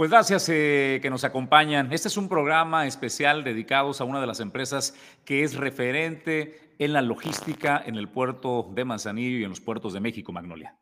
Pues gracias eh, que nos acompañan. Este es un programa especial dedicado a una de las empresas que es referente en la logística en el puerto de Manzanillo y en los puertos de México, Magnolia.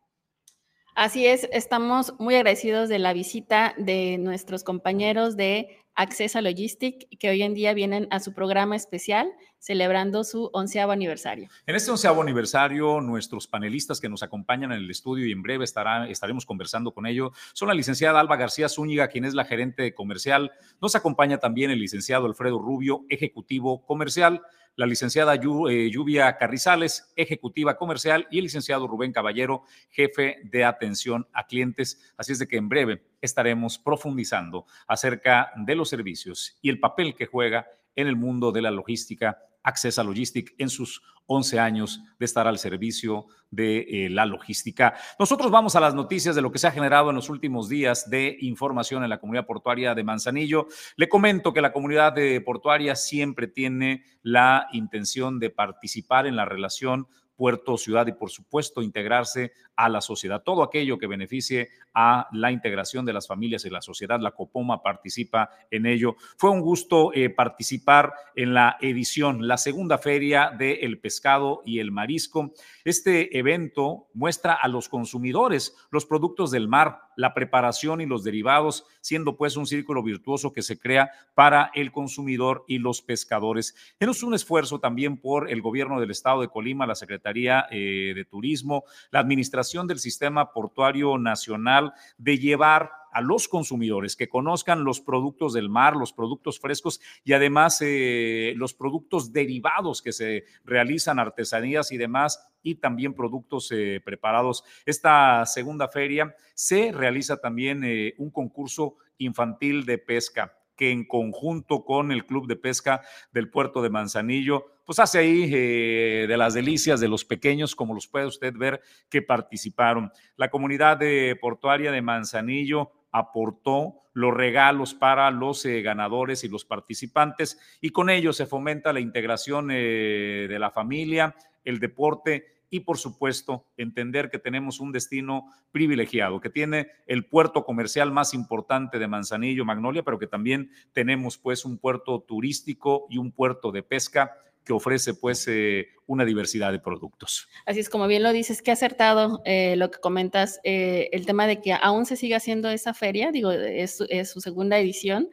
Así es, estamos muy agradecidos de la visita de nuestros compañeros de Accesa Logistic, que hoy en día vienen a su programa especial celebrando su onceavo aniversario. En este onceavo aniversario, nuestros panelistas que nos acompañan en el estudio y en breve estará, estaremos conversando con ellos son la licenciada Alba García Zúñiga, quien es la gerente comercial. Nos acompaña también el licenciado Alfredo Rubio, ejecutivo comercial la licenciada eh, Lluvia Carrizales, ejecutiva comercial, y el licenciado Rubén Caballero, jefe de atención a clientes. Así es de que en breve estaremos profundizando acerca de los servicios y el papel que juega en el mundo de la logística Accesa Logistic en sus 11 años de estar al servicio de eh, la logística. Nosotros vamos a las noticias de lo que se ha generado en los últimos días de información en la comunidad portuaria de Manzanillo. Le comento que la comunidad de portuaria siempre tiene la intención de participar en la relación puerto, ciudad y por supuesto integrarse a la sociedad. Todo aquello que beneficie a la integración de las familias y la sociedad, la Copoma participa en ello. Fue un gusto eh, participar en la edición, la segunda feria del pescado y el marisco. Este evento muestra a los consumidores los productos del mar, la preparación y los derivados, siendo pues un círculo virtuoso que se crea para el consumidor y los pescadores. Es un esfuerzo también por el gobierno del estado de Colima, la Secretaría eh, de Turismo, la Administración del Sistema Portuario Nacional de llevar a los consumidores que conozcan los productos del mar, los productos frescos y además eh, los productos derivados que se realizan, artesanías y demás, y también productos eh, preparados. Esta segunda feria se realiza también eh, un concurso infantil de pesca que en conjunto con el Club de Pesca del Puerto de Manzanillo, pues hace ahí de las delicias de los pequeños, como los puede usted ver, que participaron. La comunidad de portuaria de Manzanillo aportó los regalos para los eh, ganadores y los participantes y con ello se fomenta la integración eh, de la familia, el deporte y por supuesto entender que tenemos un destino privilegiado, que tiene el puerto comercial más importante de Manzanillo, Magnolia, pero que también tenemos pues un puerto turístico y un puerto de pesca que ofrece pues eh, una diversidad de productos. Así es, como bien lo dices, que acertado eh, lo que comentas, eh, el tema de que aún se sigue haciendo esa feria, digo, es, su segunda edición,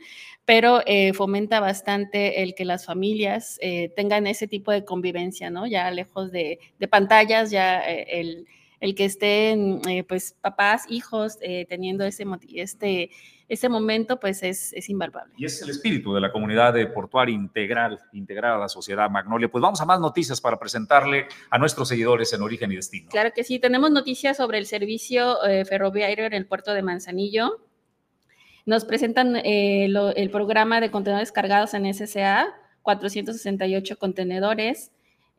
pero fomenta bastante el que las familias tengan ese tipo de convivencia, ¿no? Ya lejos de, pantallas, ya el el que estén pues papás, hijos teniendo ese, este, ese momento pues es, es invaluable. Y es el espíritu de la comunidad de portuaria integral, integrar a la sociedad Magnolia. Pues vamos a más noticias para presentarle a nuestros seguidores en Origen y Destino. Claro que sí, tenemos noticias sobre el servicio eh, ferroviario en el puerto de Manzanillo. Nos presentan el programa de contenedores cargados en SSA, 468 contenedores,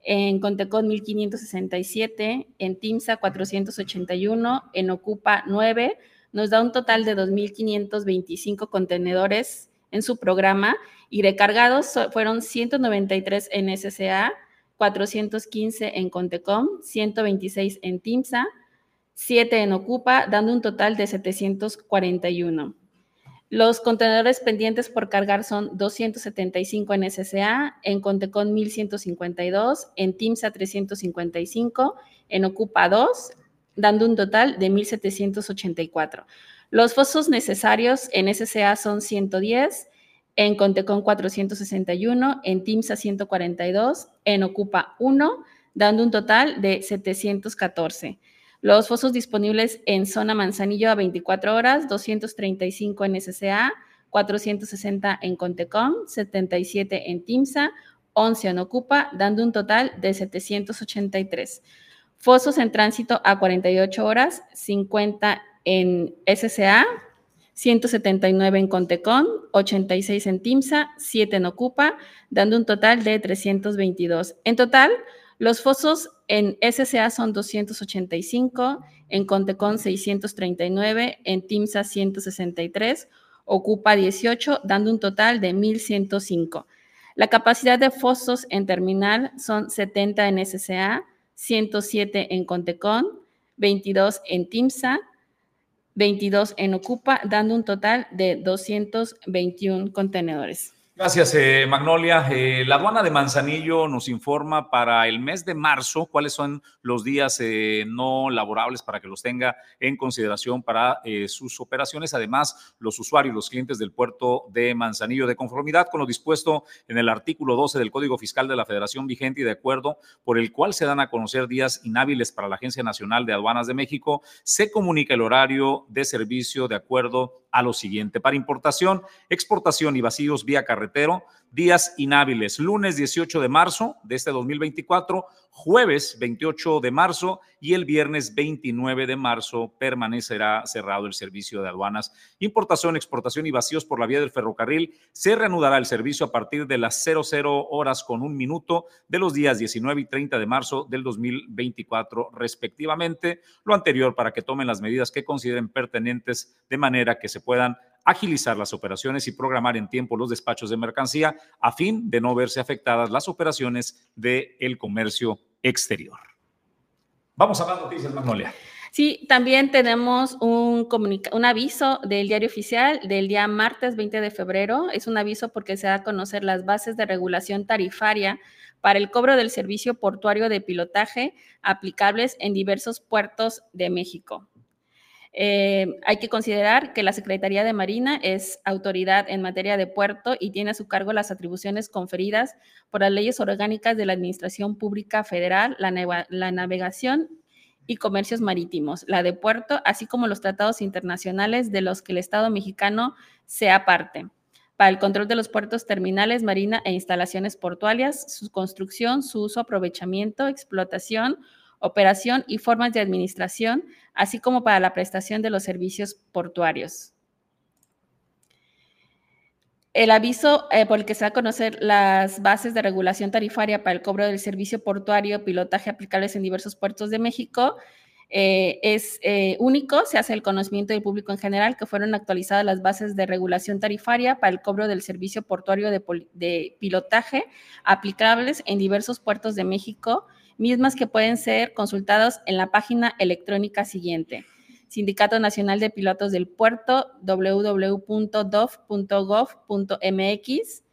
en Contecon 1567, en TIMSA 481, en Ocupa 9, nos da un total de 2.525 contenedores en su programa y recargados fueron 193 en SCA, 415 en Contecom, 126 en TIMSA, 7 en Ocupa, dando un total de 741. Los contenedores pendientes por cargar son 275 en SCA, en Contecon 1152, en TIMSA 355, en Ocupa 2, dando un total de 1784. Los fosos necesarios en SCA son 110, en Contecon 461, en TIMSA 142, en Ocupa 1, dando un total de 714. Los fosos disponibles en zona Manzanillo a 24 horas, 235 en SCA, 460 en Contecom, 77 en TIMSA, 11 en Ocupa, dando un total de 783. Fosos en tránsito a 48 horas, 50 en SCA, 179 en Contecom, 86 en TIMSA, 7 en Ocupa, dando un total de 322. En total, los fosos en SCA son 285, en Contecon 639, en TIMSA 163, ocupa 18, dando un total de 1.105. La capacidad de fosos en terminal son 70 en SCA, 107 en Contecon, 22 en TIMSA, 22 en Ocupa, dando un total de 221 contenedores. Gracias, eh, Magnolia. Eh, la aduana de Manzanillo nos informa para el mes de marzo cuáles son los días eh, no laborables para que los tenga en consideración para sus operaciones. Además, los usuarios, los clientes del puerto de Manzanillo, de conformidad con lo dispuesto en el artículo 12 del Código Fiscal de la Federación vigente y de acuerdo por el cual se dan a conocer días inhábiles para la Agencia Nacional de Aduanas de México, se comunica el horario de servicio de acuerdo a lo siguiente. Para importación, exportación y vacíos vía carretero, días inhábiles, lunes 18 de marzo de este 2024, jueves 28 de marzo y el viernes 29 de marzo permanecerá cerrado el servicio de aduanas, importación, exportación y vacíos por la vía del ferrocarril. Se reanudará el servicio a partir de las 00 horas con un minuto de los días 19 y 30 de marzo del 2024 respectivamente. Lo anterior para que tomen las medidas que consideren pertinentes de manera que se puedan agilizar las operaciones y programar en tiempo los despachos de mercancía a fin de no verse afectadas las operaciones del el comercio exterior. Vamos a las noticias, Magnolia. Sí, también tenemos un, un aviso del diario oficial del día martes 20 de febrero. Es un aviso porque se da a conocer las bases de regulación tarifaria para el cobro del servicio portuario de pilotaje aplicables en diversos puertos de México. Eh, hay que considerar que la Secretaría de Marina es autoridad en materia de puerto y tiene a su cargo las atribuciones conferidas por las leyes orgánicas de la Administración Pública Federal, la, la navegación y comercios marítimos, la de puerto, así como los tratados internacionales de los que el Estado mexicano sea parte. Para el control de los puertos terminales, marina e instalaciones portuarias, su construcción, su uso, aprovechamiento, explotación, operación y formas de administración, así como para la prestación de los servicios portuarios. El aviso eh, por el que se va a conocer las bases de regulación tarifaria para el cobro del servicio portuario, pilotaje aplicables en diversos puertos de México, eh, es eh, único, se hace el conocimiento del público en general que fueron actualizadas las bases de regulación tarifaria para el cobro del servicio portuario de pilotaje aplicables en diversos puertos de México mismas que pueden ser consultadas en la página electrónica siguiente. Sindicato Nacional de Pilotos del Puerto, www.dov.gov.mx,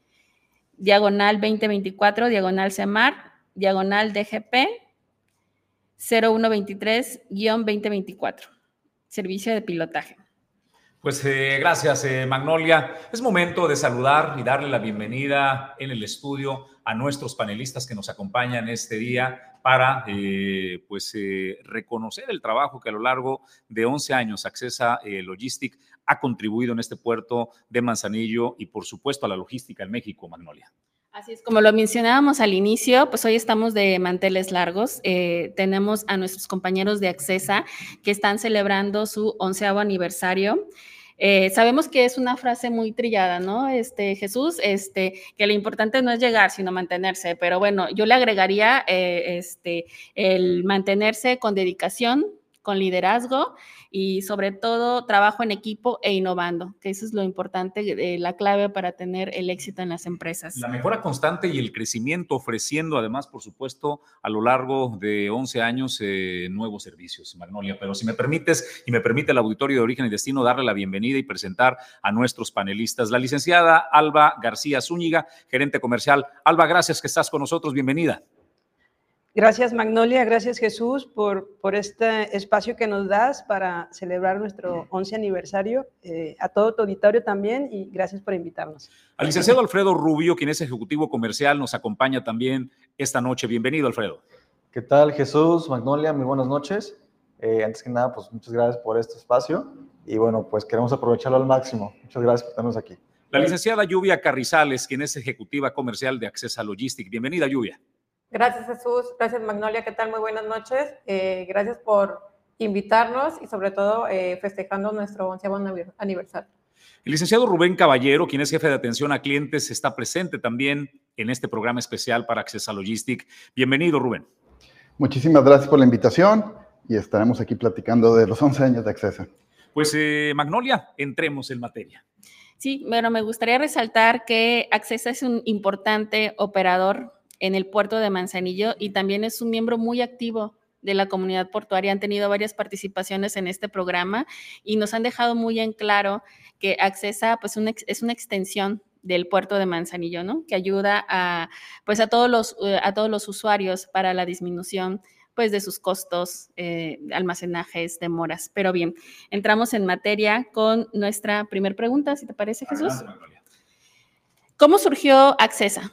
diagonal 2024, diagonal CEMAR, diagonal DGP, 0123-2024, servicio de pilotaje. Pues eh, gracias, eh, Magnolia. Es momento de saludar y darle la bienvenida en el estudio a nuestros panelistas que nos acompañan este día para eh, pues, eh, reconocer el trabajo que a lo largo de 11 años Accesa eh, Logistic ha contribuido en este puerto de Manzanillo y por supuesto a la logística en México, Magnolia. Así es, como lo mencionábamos al inicio, pues hoy estamos de manteles largos. tenemos a nuestros compañeros de Accesa que están celebrando su onceavo aniversario. Eh, sabemos que es una frase muy trillada, ¿no? Este, Jesús, este, que lo importante no es llegar, sino mantenerse, pero bueno, yo le agregaría eh, este, el mantenerse con dedicación, con liderazgo y sobre todo trabajo en equipo e innovando, que eso es lo importante, la clave para tener el éxito en las empresas. La mejora constante y el crecimiento ofreciendo además, por supuesto, a lo largo de 11 años eh, nuevos servicios, Magnolia. Pero si me permites y me permite el auditorio de origen y destino darle la bienvenida y presentar a nuestros panelistas. La licenciada Alba García Zúñiga, gerente comercial. Alba, gracias que estás con nosotros. Bienvenida. Gracias Magnolia, gracias Jesús por, por este espacio que nos das para celebrar nuestro 11 aniversario. Eh, a todo tu auditorio también y gracias por invitarnos. Al licenciado Alfredo Rubio, quien es ejecutivo comercial, nos acompaña también esta noche. Bienvenido Alfredo. ¿Qué tal Jesús, Magnolia? Muy buenas noches. Eh, antes que nada, pues muchas gracias por este espacio y bueno, pues queremos aprovecharlo al máximo. Muchas gracias por tenernos aquí. La licenciada Lluvia Carrizales, quien es ejecutiva comercial de Accesa Logistic. Bienvenida Lluvia. Gracias Jesús, gracias Magnolia, ¿qué tal? Muy buenas noches. Eh, gracias por invitarnos y sobre todo eh, festejando nuestro onceavo aniversario. El licenciado Rubén Caballero, quien es jefe de atención a clientes, está presente también en este programa especial para Accesa Logistic. Bienvenido, Rubén. Muchísimas gracias por la invitación y estaremos aquí platicando de los 11 años de Accesa. Pues eh, Magnolia, entremos en materia. Sí, bueno, me gustaría resaltar que Accesa es un importante operador en el puerto de Manzanillo y también es un miembro muy activo de la comunidad portuaria han tenido varias participaciones en este programa y nos han dejado muy en claro que Accesa pues, es una extensión del puerto de Manzanillo, ¿no? Que ayuda a, pues, a, todos los, eh, a todos los usuarios para la disminución pues de sus costos, eh, almacenajes, demoras. Pero bien, entramos en materia con nuestra primera pregunta, si te parece, Jesús. ¿Cómo surgió Accesa?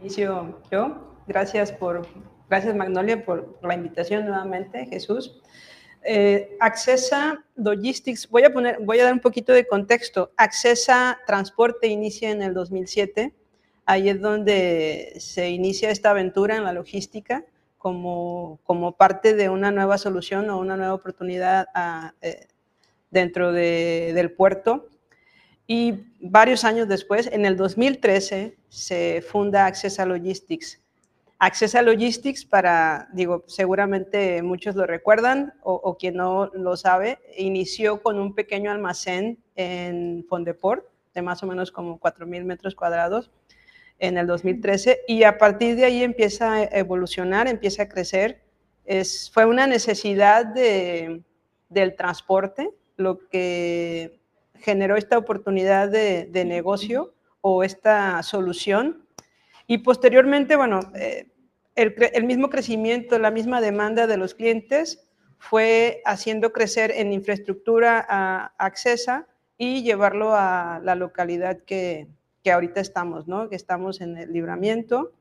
Inicio yo. Gracias por, gracias Magnolia por la invitación nuevamente, Jesús. Eh, Accesa Logistics, voy a, poner, voy a dar un poquito de contexto. Accesa Transporte inicia en el 2007. Ahí es donde se inicia esta aventura en la logística como, como parte de una nueva solución o una nueva oportunidad eh, dentro del puerto. Y varios años después, en el 2013, se funda Accesa Logistics. Accesa Logistics para, digo, seguramente muchos lo recuerdan o, quien no lo sabe, inició con un pequeño almacén en Fondeport de más o menos como 4.000 metros cuadrados en el 2013 y a partir de ahí empieza a evolucionar, empieza a crecer. Es, fue una necesidad de, del transporte lo que generó esta oportunidad de, de negocio o esta solución y posteriormente, bueno, eh, el, mismo crecimiento, la misma demanda de los clientes fue haciendo crecer en infraestructura a Accesa y llevarlo a la localidad que, que ahorita estamos, ¿no? Que estamos en el libramiento.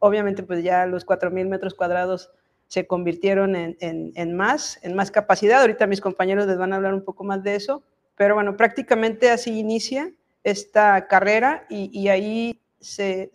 Obviamente, pues ya los 4.000 metros cuadrados se convirtieron en, en, más, en más capacidad. Ahorita mis compañeros les van a hablar un poco más de eso, pero bueno, prácticamente así inicia esta carrera y, ahí se,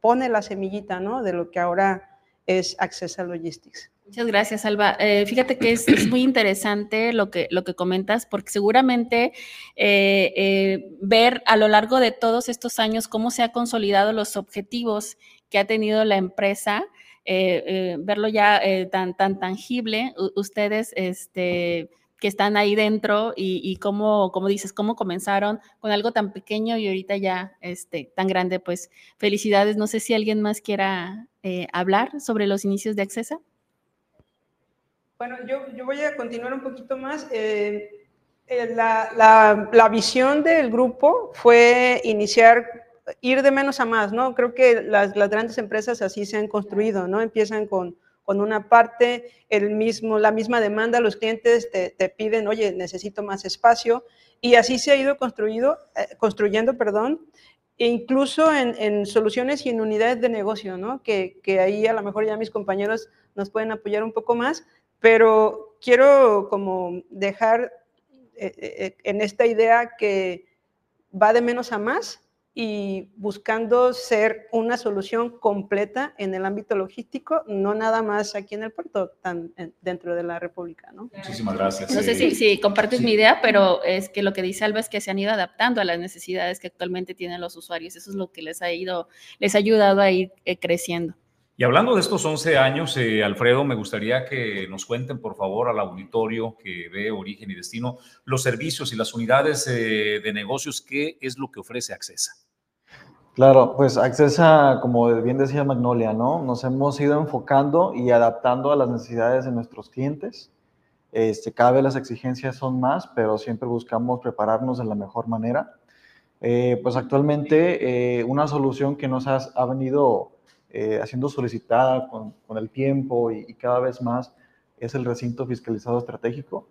pone la semillita ¿no? de lo que ahora es Access Logistics. Muchas gracias, Alba. Eh, fíjate que es, muy interesante lo que, lo que comentas, porque seguramente eh, eh, ver a lo largo de todos estos años cómo se han consolidado los objetivos que ha tenido la empresa, verlo ya tan, tan tangible, ustedes, este, que están ahí dentro y, cómo, como dices, cómo comenzaron con algo tan pequeño y ahorita ya este, tan grande, pues felicidades. No sé si alguien más quiera eh, hablar sobre los inicios de Accesa. Bueno, yo, yo, voy a continuar un poquito más. Eh, eh, la, la, la, visión del grupo fue iniciar, ir de menos a más, ¿no? Creo que las, las grandes empresas así se han construido, ¿no? Empiezan con con una parte, el mismo, la misma demanda, los clientes te, piden, oye, necesito más espacio, y así se ha ido construido, eh, construyendo, perdón, e incluso en, soluciones y en unidades de negocio, ¿no? Que, ahí a lo mejor ya mis compañeros nos pueden apoyar un poco más, pero quiero como dejar eh, eh, en esta idea que va de menos a más y buscando ser una solución completa en el ámbito logístico, no nada más aquí en el puerto, tan dentro de la República. ¿no? Muchísimas gracias. No sé si, compartes mi idea, pero es que lo que dice Alba es que se han ido adaptando a las necesidades que actualmente tienen los usuarios. Eso es lo que les ha, ido, les ha ayudado a ir eh, creciendo. Y hablando de estos 11 años, eh, Alfredo, me gustaría que nos cuenten, por favor, al auditorio que ve Origen y Destino, los servicios y las unidades eh, de negocios, qué es lo que ofrece Accesa. Claro, pues Accesa, como bien decía Magnolia, ¿no? Nos hemos ido enfocando y adaptando a las necesidades de nuestros clientes. Este, cada vez las exigencias son más, pero siempre buscamos prepararnos de la mejor manera. Eh, pues actualmente una solución que nos ha, ha venido eh, haciendo solicitada con el tiempo y, cada vez más es el recinto fiscalizado estratégico.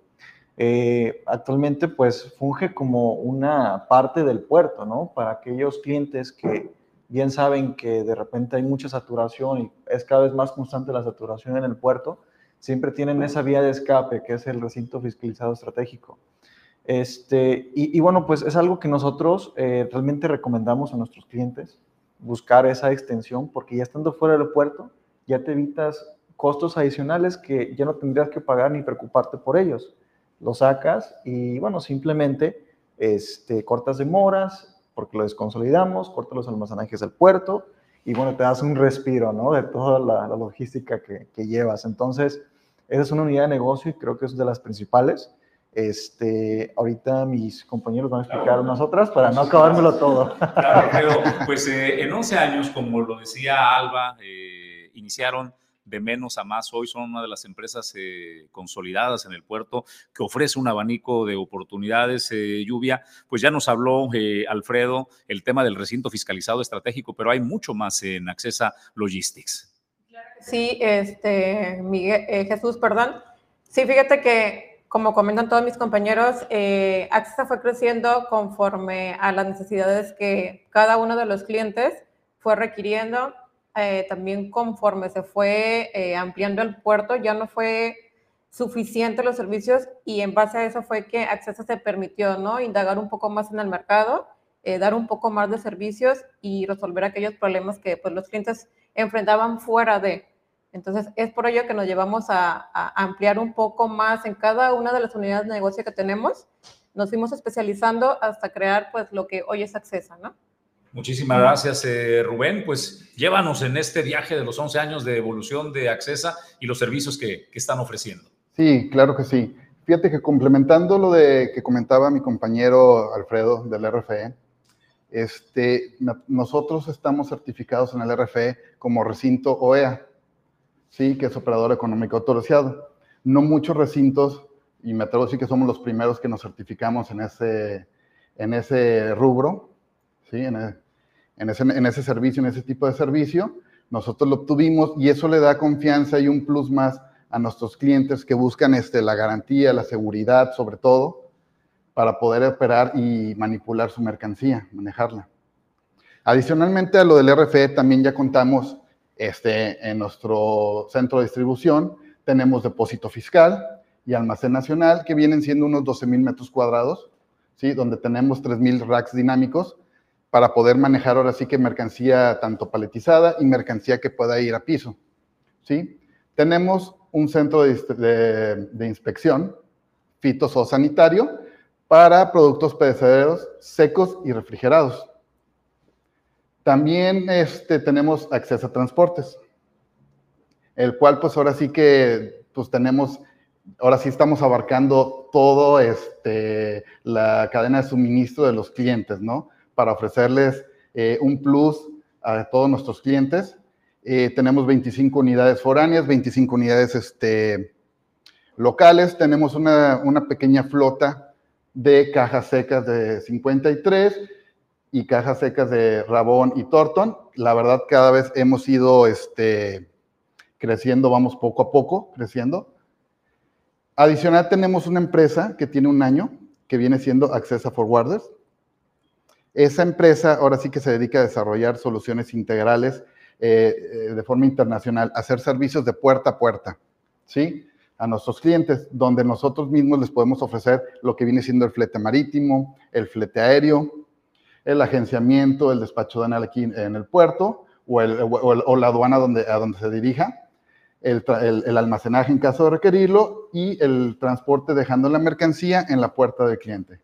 Eh, actualmente pues funge como una parte del puerto, ¿no? Para aquellos clientes que bien saben que de repente hay mucha saturación y es cada vez más constante la saturación en el puerto, siempre tienen esa vía de escape que es el recinto fiscalizado estratégico. Este, y, bueno, pues es algo que nosotros eh, realmente recomendamos a nuestros clientes buscar esa extensión, porque ya estando fuera del puerto, ya te evitas costos adicionales que ya no tendrías que pagar ni preocuparte por ellos. Lo sacas y, bueno, simplemente este, cortas demoras, porque lo desconsolidamos, cortas los almacenajes del puerto y, bueno, te das un respiro, ¿no? De toda la, logística que, que llevas. Entonces, esa es una unidad de negocio y creo que es de las principales. Este, ahorita mis compañeros van a explicar unas otras para no acabármelo todo. Claro, pero pues eh, en 11 años, como lo decía Alba, eh, iniciaron de menos a más hoy, son una de las empresas eh, consolidadas en el puerto que ofrece un abanico de oportunidades. Eh, lluvia, pues ya nos habló eh, Alfredo el tema del recinto fiscalizado estratégico, pero hay mucho más en Accesa Logistics. Sí, este, Miguel, Jesús, perdón. Sí, fíjate que, como comentan todos mis compañeros, Accesa fue creciendo conforme a las necesidades que cada uno de los clientes fue requiriendo eh, también conforme se fue eh, ampliando el puerto, ya no fue suficiente los servicios y en base a eso fue que Accesa se permitió, ¿no? Indagar un poco más en el mercado, eh, dar un poco más de servicios y resolver aquellos problemas que pues, los clientes enfrentaban fuera de. Entonces, es por ello que nos llevamos a, a ampliar un poco más en cada una de las unidades de negocio que tenemos. Nos fuimos especializando hasta crear pues lo que hoy es Accesa, ¿no? Muchísimas gracias, eh, Rubén. Pues llévanos en este viaje de los 11 años de evolución de Accesa y los servicios que, están ofreciendo. Sí, claro que sí. Fíjate que complementando lo de que comentaba mi compañero Alfredo del RFE, este, nosotros estamos certificados en el RFE como recinto OEA, ¿sí? que es operador económico autorizado. No muchos recintos, y me atrevo a decir que somos los primeros que nos certificamos en ese, en ese rubro, ¿sí? en, el, en ese, servicio, en ese tipo de servicio. Nosotros lo obtuvimos y eso le da confianza y un plus más a nuestros clientes que buscan este, la garantía, la seguridad, sobre todo, para poder operar y manipular su mercancía, manejarla. Adicionalmente a lo del RFE, también ya contamos este, en nuestro centro de distribución, tenemos depósito fiscal y almacén nacional, que vienen siendo unos 12 mil metros cuadrados, ¿sí? donde tenemos 3 mil racks dinámicos para poder manejar ahora sí que mercancía tanto paletizada y mercancía que pueda ir a piso. ¿sí? Tenemos un centro de, inspección fitosanitario para productos perecederos secos y refrigerados. También este, tenemos acceso a transportes, el cual pues ahora sí que pues tenemos, ahora sí estamos abarcando todo este, la cadena de suministro de los clientes, ¿no? Para ofrecerles eh, un plus a todos nuestros clientes. Eh, tenemos 25 unidades foráneas, 25 unidades este, locales. Tenemos una, pequeña flota de cajas secas de 53 y cajas secas de Rabón y Torton. La verdad, cada vez hemos ido este, creciendo, vamos poco a poco creciendo. Adicional, tenemos una empresa que tiene un año, que viene siendo Accessa Forwarders. Esa empresa ahora sí que se dedica a desarrollar soluciones integrales eh, eh, de forma internacional, hacer servicios de puerta a puerta, ¿sí? A nuestros clientes, donde nosotros mismos les podemos ofrecer lo que viene siendo el flete marítimo, el flete aéreo, el agenciamiento, el despacho de aquí en el puerto o, la aduana donde, a donde se dirija, el, el, almacenaje en caso de requerirlo y el transporte dejando la mercancía en la puerta del cliente.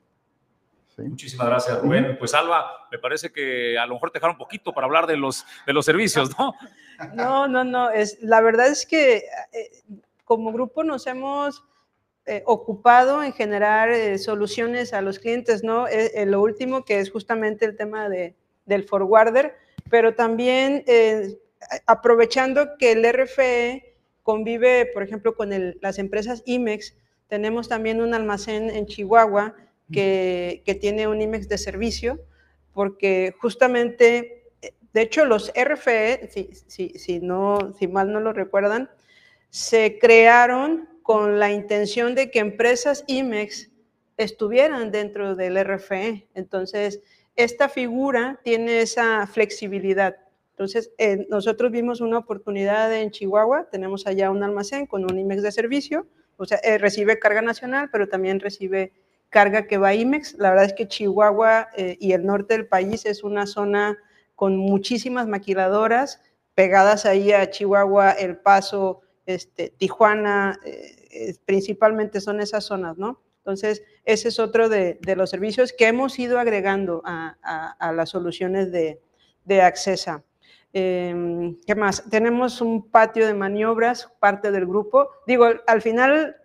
Muchísimas gracias, Rubén. Pues Alba, me parece que a lo mejor te dejaron un poquito para hablar de los, de los servicios, ¿no? No, no, no. Es, la verdad es que eh, como grupo nos hemos eh, ocupado en generar eh, soluciones a los clientes, ¿no? lo último que es justamente el tema de, del forwarder, pero también aprovechando que el RFE convive, por ejemplo, con las empresas IMEX, tenemos también un almacén en Chihuahua que, tiene un IMEX de servicio, porque justamente, de hecho, los RFE, si, si, no, si mal no lo recuerdan, se crearon con la intención de que empresas IMEX estuvieran dentro del RFE. Entonces, esta figura tiene esa flexibilidad. Entonces, eh, nosotros vimos una oportunidad en Chihuahua, tenemos allá un almacén con un IMEX de servicio, o sea, eh, recibe carga nacional, pero también recibe carga que va a IMEX. La verdad es que Chihuahua eh, y el norte del país es una zona con muchísimas maquiladoras pegadas ahí a Chihuahua, El Paso, este, Tijuana, eh, principalmente son esas zonas, ¿no? Entonces, ese es otro de, los servicios que hemos ido agregando a, las soluciones de, de Accesa. Em, ¿Qué más? Tenemos un patio de maniobras, parte del grupo. Digo, al final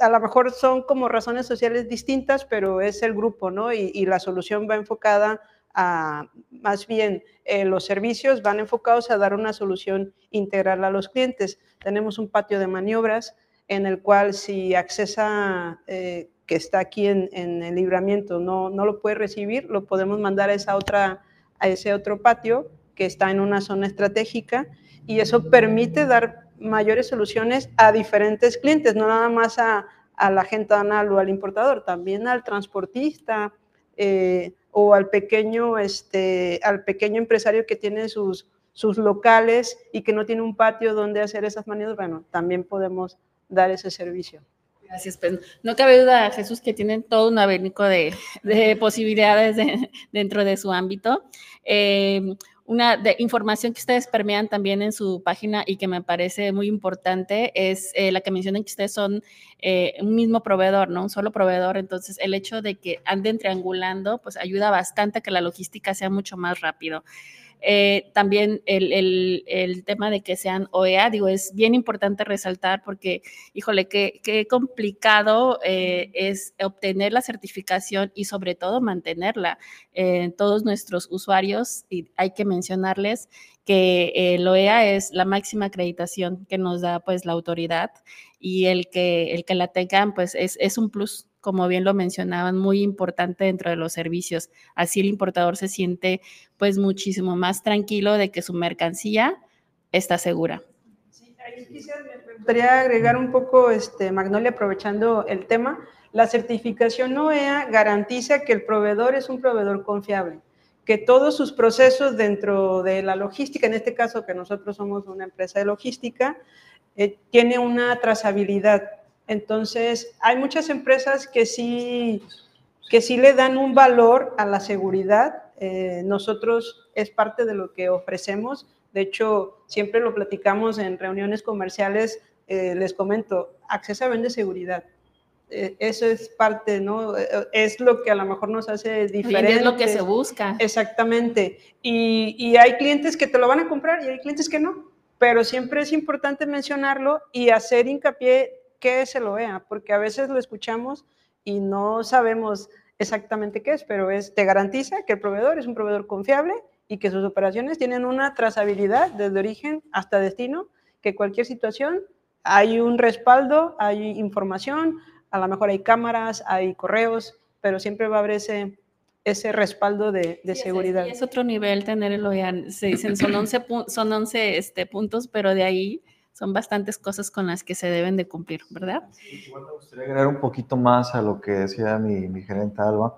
a lo mejor son como razones sociales distintas, pero es el grupo, ¿no? Y, la solución va enfocada a, más bien, eh, los servicios van enfocados a dar una solución integral a los clientes. Tenemos un patio de maniobras en el cual si accesa eh, que está aquí en, el libramiento no, no lo puede recibir, lo podemos mandar a, esa otra, a ese otro patio que está en una zona estratégica y eso permite dar mayores soluciones a diferentes clientes, no nada más a, la gente anal o al importador, también al transportista, eh, o al pequeño, este, al pequeño empresario que tiene sus, sus locales y que no tiene un patio donde hacer esas maniobras, bueno, también podemos dar ese servicio. Gracias, pues no cabe duda, Jesús, que tienen todo un abanico de, de posibilidades dentro de su ámbito. Eh, una de información que ustedes permean también en su página y que me parece muy importante es eh, la que mencionan que ustedes son eh, un mismo proveedor, ¿no? Un solo proveedor. Entonces, el hecho de que anden triangulando, pues ayuda bastante a que la logística sea mucho más rápido. Eh, también el, tema de que sean OEA, digo, es bien importante resaltar porque, híjole, qué, qué complicado eh, es obtener la certificación y sobre todo mantenerla. en todos nuestros usuarios, y hay que mencionarles que el OEA es la máxima acreditación que nos da pues la autoridad y el que, el que la tengan pues es, es un plus como bien lo mencionaban, muy importante dentro de los servicios. Así el importador se siente pues muchísimo más tranquilo de que su mercancía está segura. Sí, ahí quisiera, me gustaría agregar un poco, este, Magnolia, aprovechando el tema, la certificación OEA garantiza que el proveedor es un proveedor confiable, que todos sus procesos dentro de la logística, en este caso que nosotros somos una empresa de logística, eh, tiene una trazabilidad entonces, hay muchas empresas que sí, que sí le dan un valor a la seguridad. Eh, nosotros es parte de lo que ofrecemos. De hecho, siempre lo platicamos en reuniones comerciales. Eh, les comento, Accesa vende seguridad. Eh, eso es parte, ¿no? Es lo que a lo mejor nos hace diferente. Es lo que se busca. Exactamente. Y, y hay clientes que te lo van a comprar y hay clientes que no. Pero siempre es importante mencionarlo y hacer hincapié qué es el OEA, porque a veces lo escuchamos y no sabemos exactamente qué es, pero es, te garantiza que el proveedor es un proveedor confiable y que sus operaciones tienen una trazabilidad desde origen hasta destino, que cualquier situación hay un respaldo, hay información, a lo mejor hay cámaras, hay correos, pero siempre va a haber ese, ese respaldo de, seguridad. Es, es otro nivel tener el OEA, se dicen son 11, son 11 este, puntos, pero de ahí son bastantes cosas con las que se deben de cumplir, ¿verdad? Sí, me gustaría agregar un poquito más a lo que decía mi, mi gerente Alba.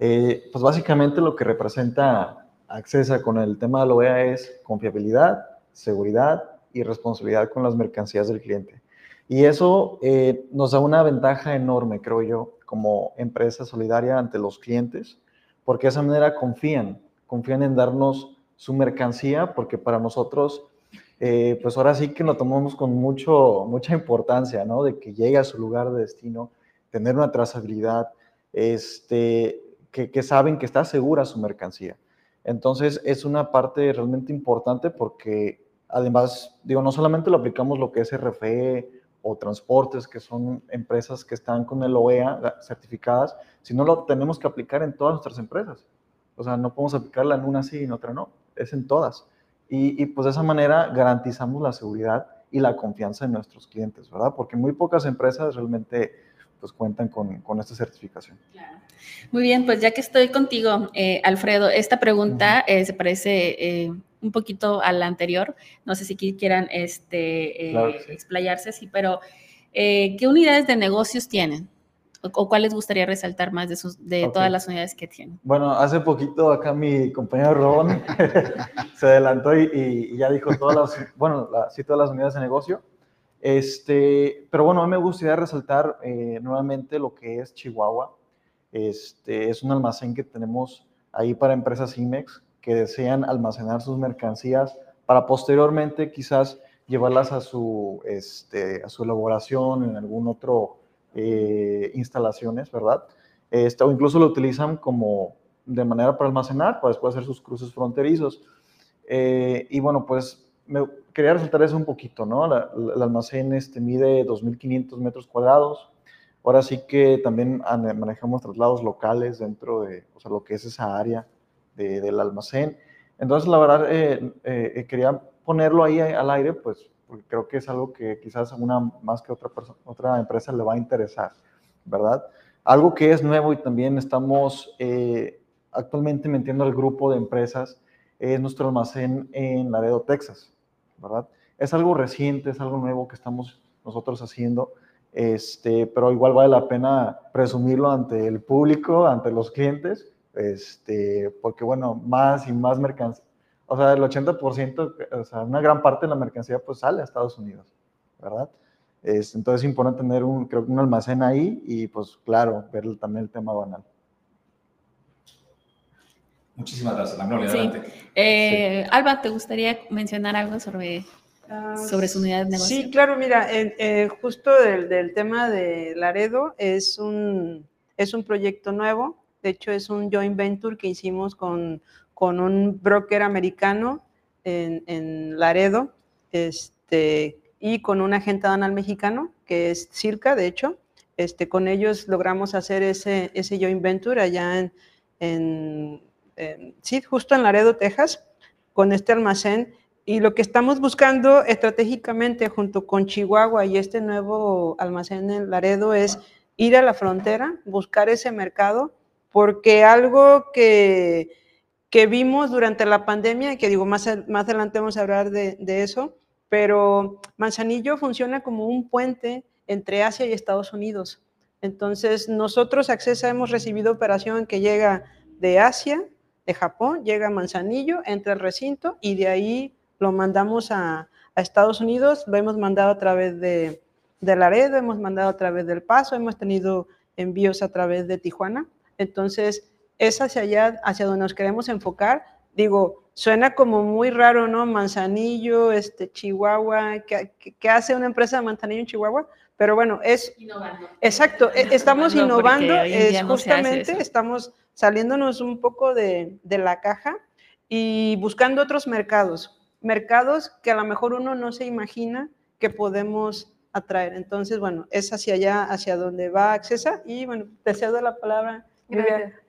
Eh, pues básicamente lo que representa Accesa con el tema de la OEA es confiabilidad, seguridad y responsabilidad con las mercancías del cliente. Y eso eh, nos da una ventaja enorme, creo yo, como empresa solidaria ante los clientes, porque de esa manera confían, confían en darnos su mercancía, porque para nosotros eh, pues ahora sí que lo tomamos con mucho, mucha importancia, ¿no? De que llegue a su lugar de destino, tener una trazabilidad, este, que, que saben que está segura su mercancía. Entonces es una parte realmente importante porque además, digo, no solamente lo aplicamos lo que es RFE o transportes, que son empresas que están con el OEA certificadas, sino lo tenemos que aplicar en todas nuestras empresas. O sea, no podemos aplicarla en una sí y en otra no, es en todas. Y, pues de esa manera garantizamos la seguridad y la confianza de nuestros clientes, ¿verdad? Porque muy pocas empresas realmente pues cuentan con, con esta certificación. Muy bien, pues ya que estoy contigo, eh, Alfredo, esta pregunta eh, se parece eh, un poquito a la anterior. No sé si quieran este, explayarse, sí, pero ¿qué unidades de negocios tienen? ¿O cuál les gustaría resaltar más de, sus, de todas las unidades que tienen? Bueno, hace poquito acá mi compañero Ron se adelantó y, ya dijo todas las, bueno, sí, todas las unidades de negocio. Este, pero bueno, a mí me gustaría resaltar eh, nuevamente lo que es Chihuahua. Este, es un almacén que tenemos ahí para empresas IMEX que desean almacenar sus mercancías para posteriormente quizás llevarlas a su, este, a su elaboración en algún otro eh, instalaciones, ¿verdad? Este, o incluso lo utilizan como de manera para almacenar, para después hacer sus cruces fronterizos. Eh, y bueno, pues me quería resaltar eso un poquito, ¿no? el almacén este, mide 2.500 metros cuadrados. Ahora sí que también manejamos traslados locales dentro de o sea, lo que es esa área del almacén. Entonces, la verdad, eh, eh, quería ponerlo ahí al aire, pues porque creo que es algo que quizás una más que otra, persona, otra empresa le va a interesar, ¿verdad? Algo que es nuevo y también estamos eh, actualmente metiendo al grupo de empresas es nuestro almacén en Laredo, Texas, ¿verdad? Es algo reciente, es algo nuevo que estamos nosotros haciendo, este, pero igual vale la pena presumirlo ante el público, ante los clientes, este, porque bueno, más y más mercancía, o sea, el 80%, o sea, una gran parte de la mercancía pues sale a Estados Unidos, ¿verdad? Es, entonces es importante tener un, creo un almacén ahí y pues claro, ver también el tema banal. Muchísimas gracias, Magnolia. Sí. Eh, Alba, ¿te gustaría mencionar algo sobre, ah, sobre su unidad de negocio? Sí, claro, mira, eh, justo del, del, tema de Laredo es un, es un proyecto nuevo, de hecho es un joint venture que hicimos con, con un broker americano en, en Laredo este, y con un agente aduanal mexicano que es Circa, de hecho. Este, con ellos logramos hacer ese, ese joint venture allá en, en sí, justo en Laredo, Texas, con este almacén. Y lo que estamos buscando estratégicamente junto con Chihuahua y este nuevo almacén en Laredo es ir a la frontera, buscar ese mercado, porque algo que, que vimos durante la pandemia, que digo, más, más adelante vamos a hablar de, de eso, pero Manzanillo funciona como un puente entre Asia y Estados Unidos. Entonces, nosotros, Accesa, hemos recibido operación que llega de Asia de Japón, llega a Manzanillo, entra al recinto y de ahí lo mandamos a, Estados Unidos, lo hemos mandado a través de, de, Laredo, hemos mandado a través del Paso, hemos tenido envíos a través de Tijuana. Entonces, es hacia allá, hacia donde nos queremos enfocar. Digo, suena como muy raro, ¿no? Manzanillo, este, Chihuahua, ¿qué, hace una empresa de Manzanillo en Chihuahua? Pero bueno, es... Innovando. Exacto, e, estamos innovando, es justamente, estamos saliéndonos un poco de, la caja y buscando otros mercados, mercados que a lo mejor uno no se imagina que podemos atraer. Entonces, bueno, es hacia allá, hacia donde va Accesa y bueno, te cedo la palabra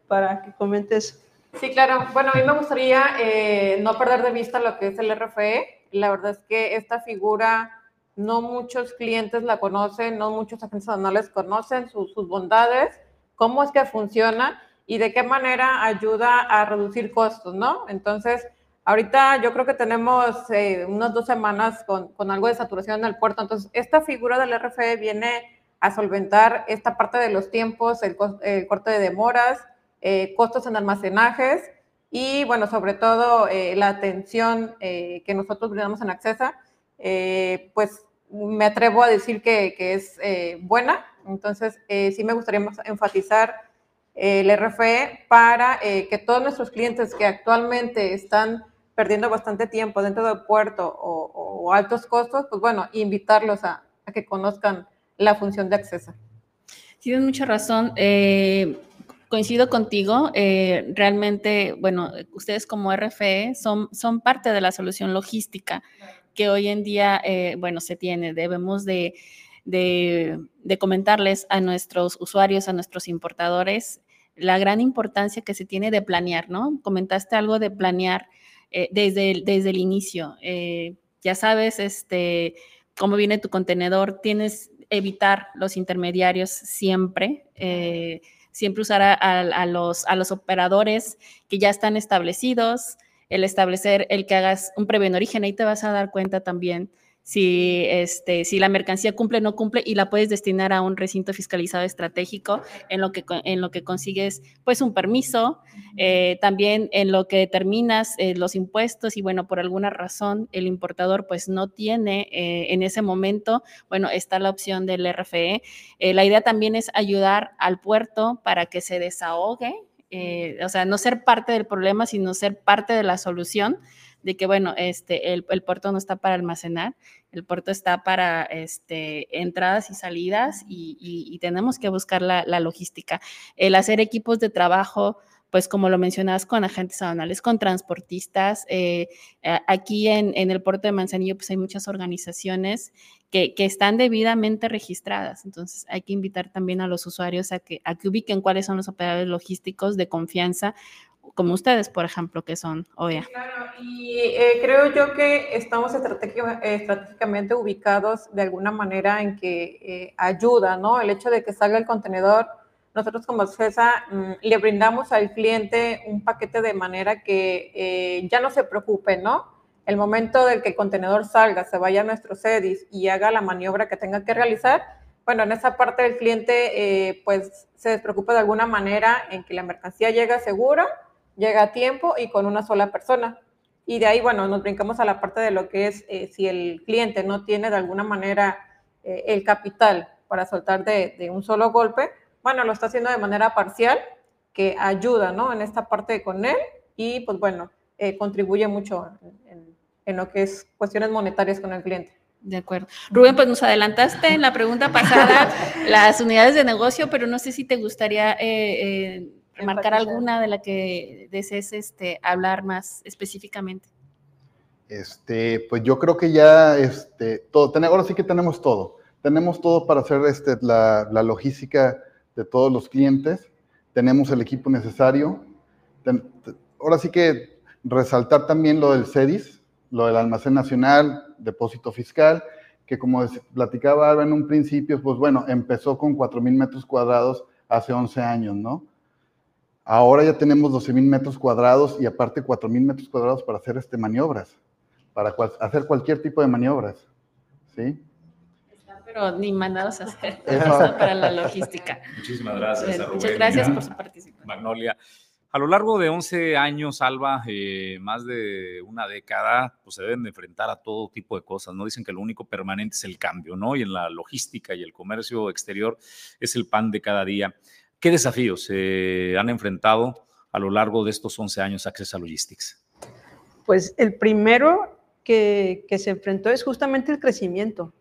para que comentes. Sí, claro. Bueno, a mí me gustaría eh, no perder de vista lo que es el RFE. La verdad es que esta figura no muchos clientes la conocen, no muchos agentes anuales conocen sus bondades, cómo es que funciona y de qué manera ayuda a reducir costos, ¿no? Entonces, ahorita yo creo que tenemos eh, unas dos semanas con, con, algo de saturación en el puerto, entonces esta figura del RFE viene a solventar esta parte de los tiempos, el, corte de demoras, eh, costos en almacenajes y, bueno, sobre todo eh, la atención que nosotros brindamos en Accesa, pues me atrevo a decir que, que es buena. Entonces, sí me gustaría enfatizar el RFE para eh, que todos nuestros clientes que actualmente están perdiendo bastante tiempo dentro del puerto o, altos costos, pues bueno, invitarlos a, que conozcan la función de acceso. Tienes mucha razón. Eh, coincido contigo. Eh, realmente, bueno, ustedes como RFE son, son parte de la solución logística que hoy en día, bueno, se tiene. Debemos de, de, comentarles a nuestros usuarios, a nuestros importadores, la gran importancia que se tiene de planear, ¿no? Comentaste algo de planear eh, desde, el, desde el inicio. Eh, ya sabes, este, cómo viene tu contenedor, tienes evitar los intermediarios siempre, eh, siempre usar a, los, a los operadores que ya están establecidos, el establecer el que hagas un previo en origen, ahí te vas a dar cuenta también si, este, si la mercancía cumple o no cumple y la puedes destinar a un recinto fiscalizado estratégico en lo que, en lo que consigues pues un permiso, eh, también en lo que determinas eh, los impuestos y bueno, por alguna razón el importador pues no tiene eh, en ese momento, bueno, está la opción del RFE. la idea también es ayudar al puerto para que se desahogue, o sea, no ser parte del problema, sino ser parte de la solución de que, bueno, este, el, puerto no está para almacenar, el puerto está para este, entradas y salidas y, tenemos que buscar la, logística. El hacer equipos de trabajo, pues como lo mencionabas, con agentes aduanales, con transportistas. Eh, aquí en, el puerto de Manzanillo, pues hay muchas organizaciones que, están debidamente registradas. Entonces hay que invitar también a los usuarios a que, a que ubiquen cuáles son los operadores logísticos de confianza como ustedes, por ejemplo, que son OEA. Claro, y eh, creo yo que estamos estratégicamente ubicados de alguna manera en que eh, ayuda, ¿no? El hecho de que salga el contenedor, nosotros como CESA mm, le brindamos al cliente un paquete de manera que eh, ya no se preocupe, ¿no? El momento del que el contenedor salga, se vaya a nuestro CEDIS y haga la maniobra que tenga que realizar, bueno, en esa parte del cliente pues se despreocupa de alguna manera en que la mercancía llega segura llega a tiempo y con una sola persona. Y de ahí, bueno, nos brincamos a la parte de lo que es eh, si el cliente no tiene de alguna manera eh, el capital para soltar de, un solo golpe, bueno, lo está haciendo de manera parcial, que ayuda, ¿no? En esta parte con él y, pues bueno, eh, contribuye mucho en, en lo que es cuestiones monetarias con el cliente. De acuerdo. Rubén, pues nos adelantaste en la pregunta pasada las unidades de negocio, pero no sé si te gustaría eh, marcar alguna de la que desees este, hablar más específicamente. Este, pues yo creo que ya, este, todo, ahora sí que tenemos todo. Tenemos todo para hacer este, la, logística de todos los clientes. Tenemos el equipo necesario. ahora sí que resaltar también lo del CEDIS, lo del almacén nacional, depósito fiscal, que como platicaba en un principio, pues bueno, empezó con 4.000 metros cuadrados hace 11 años, ¿no? Ahora ya tenemos 12 mil metros cuadrados y aparte 4 mil metros cuadrados para hacer este maniobras, para hacer cualquier tipo de maniobras. ¿sí? pero ni mandados a hacer para la logística. Muchísimas gracias. A Muchas gracias por su participación. Magnolia. A lo largo de 11 años, Alba, eh, más de una década, pues se deben de enfrentar a todo tipo de cosas, ¿no? Dicen que lo único permanente es el cambio, ¿no? Y en la logística y el comercio exterior es el pan de cada día. ¿Qué desafíos se han enfrentado a lo largo de estos 11 años Access Logistics? Pues el primero que, se enfrentó es justamente el crecimiento.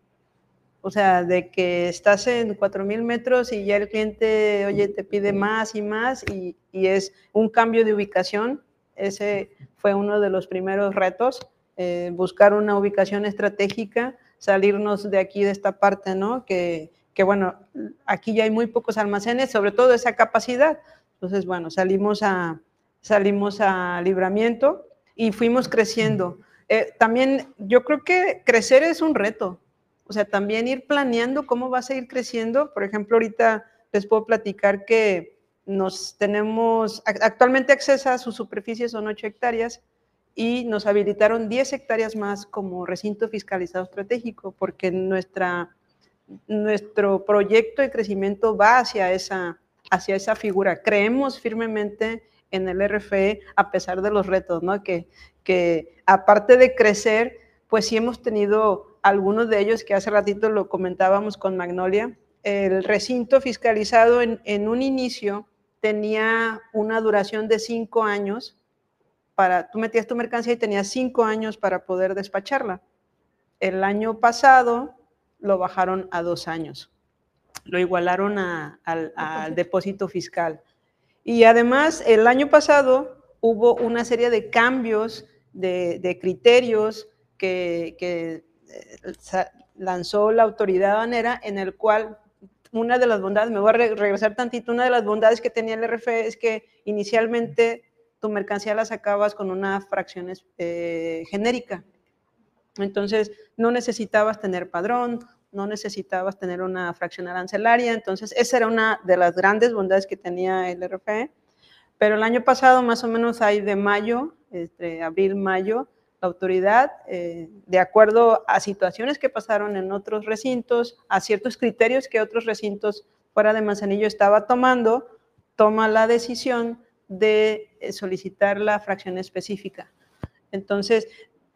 O sea, de que estás en 4.000 metros y ya el cliente, oye, te pide más y más y, es un cambio de ubicación. Ese fue uno de los primeros retos, eh, buscar una ubicación estratégica, salirnos de aquí, de esta parte, ¿no? Que, que bueno, aquí ya hay muy pocos almacenes, sobre todo esa capacidad. Entonces, bueno, salimos a, salimos a libramiento y fuimos creciendo. Eh, también yo creo que crecer es un reto, o sea, también ir planeando cómo vas a ir creciendo. Por ejemplo, ahorita les puedo platicar que nos tenemos, actualmente accesa a su superficie son 8 hectáreas y nos habilitaron 10 hectáreas más como recinto fiscalizado estratégico, porque nuestra nuestro proyecto de crecimiento va hacia esa, hacia esa figura. Creemos firmemente en el RFE a pesar de los retos, ¿no? Que, que aparte de crecer, pues sí hemos tenido algunos de ellos que hace ratito lo comentábamos con Magnolia. El recinto fiscalizado en, en un inicio tenía una duración de cinco años para, tú metías tu mercancía y tenías cinco años para poder despacharla. El año pasado lo bajaron a dos años. Lo igualaron al, depósito fiscal. Y además, el año pasado hubo una serie de cambios de, criterios que, eh, lanzó la autoridad banera en el cual una de las bondades, me voy a regresar tantito, una de las bondades que tenía el RFE es que inicialmente tu mercancía la sacabas con una fracción eh, genérica. Entonces, no necesitabas tener padrón, no necesitabas tener una fracción arancelaria. Entonces, esa era una de las grandes bondades que tenía el RFE. Pero el año pasado, más o menos ahí de mayo, entre abril, mayo, la autoridad, eh, de acuerdo a situaciones que pasaron en otros recintos, a ciertos criterios que otros recintos fuera de Manzanillo estaba tomando, toma la decisión de eh, solicitar la fracción específica. Entonces,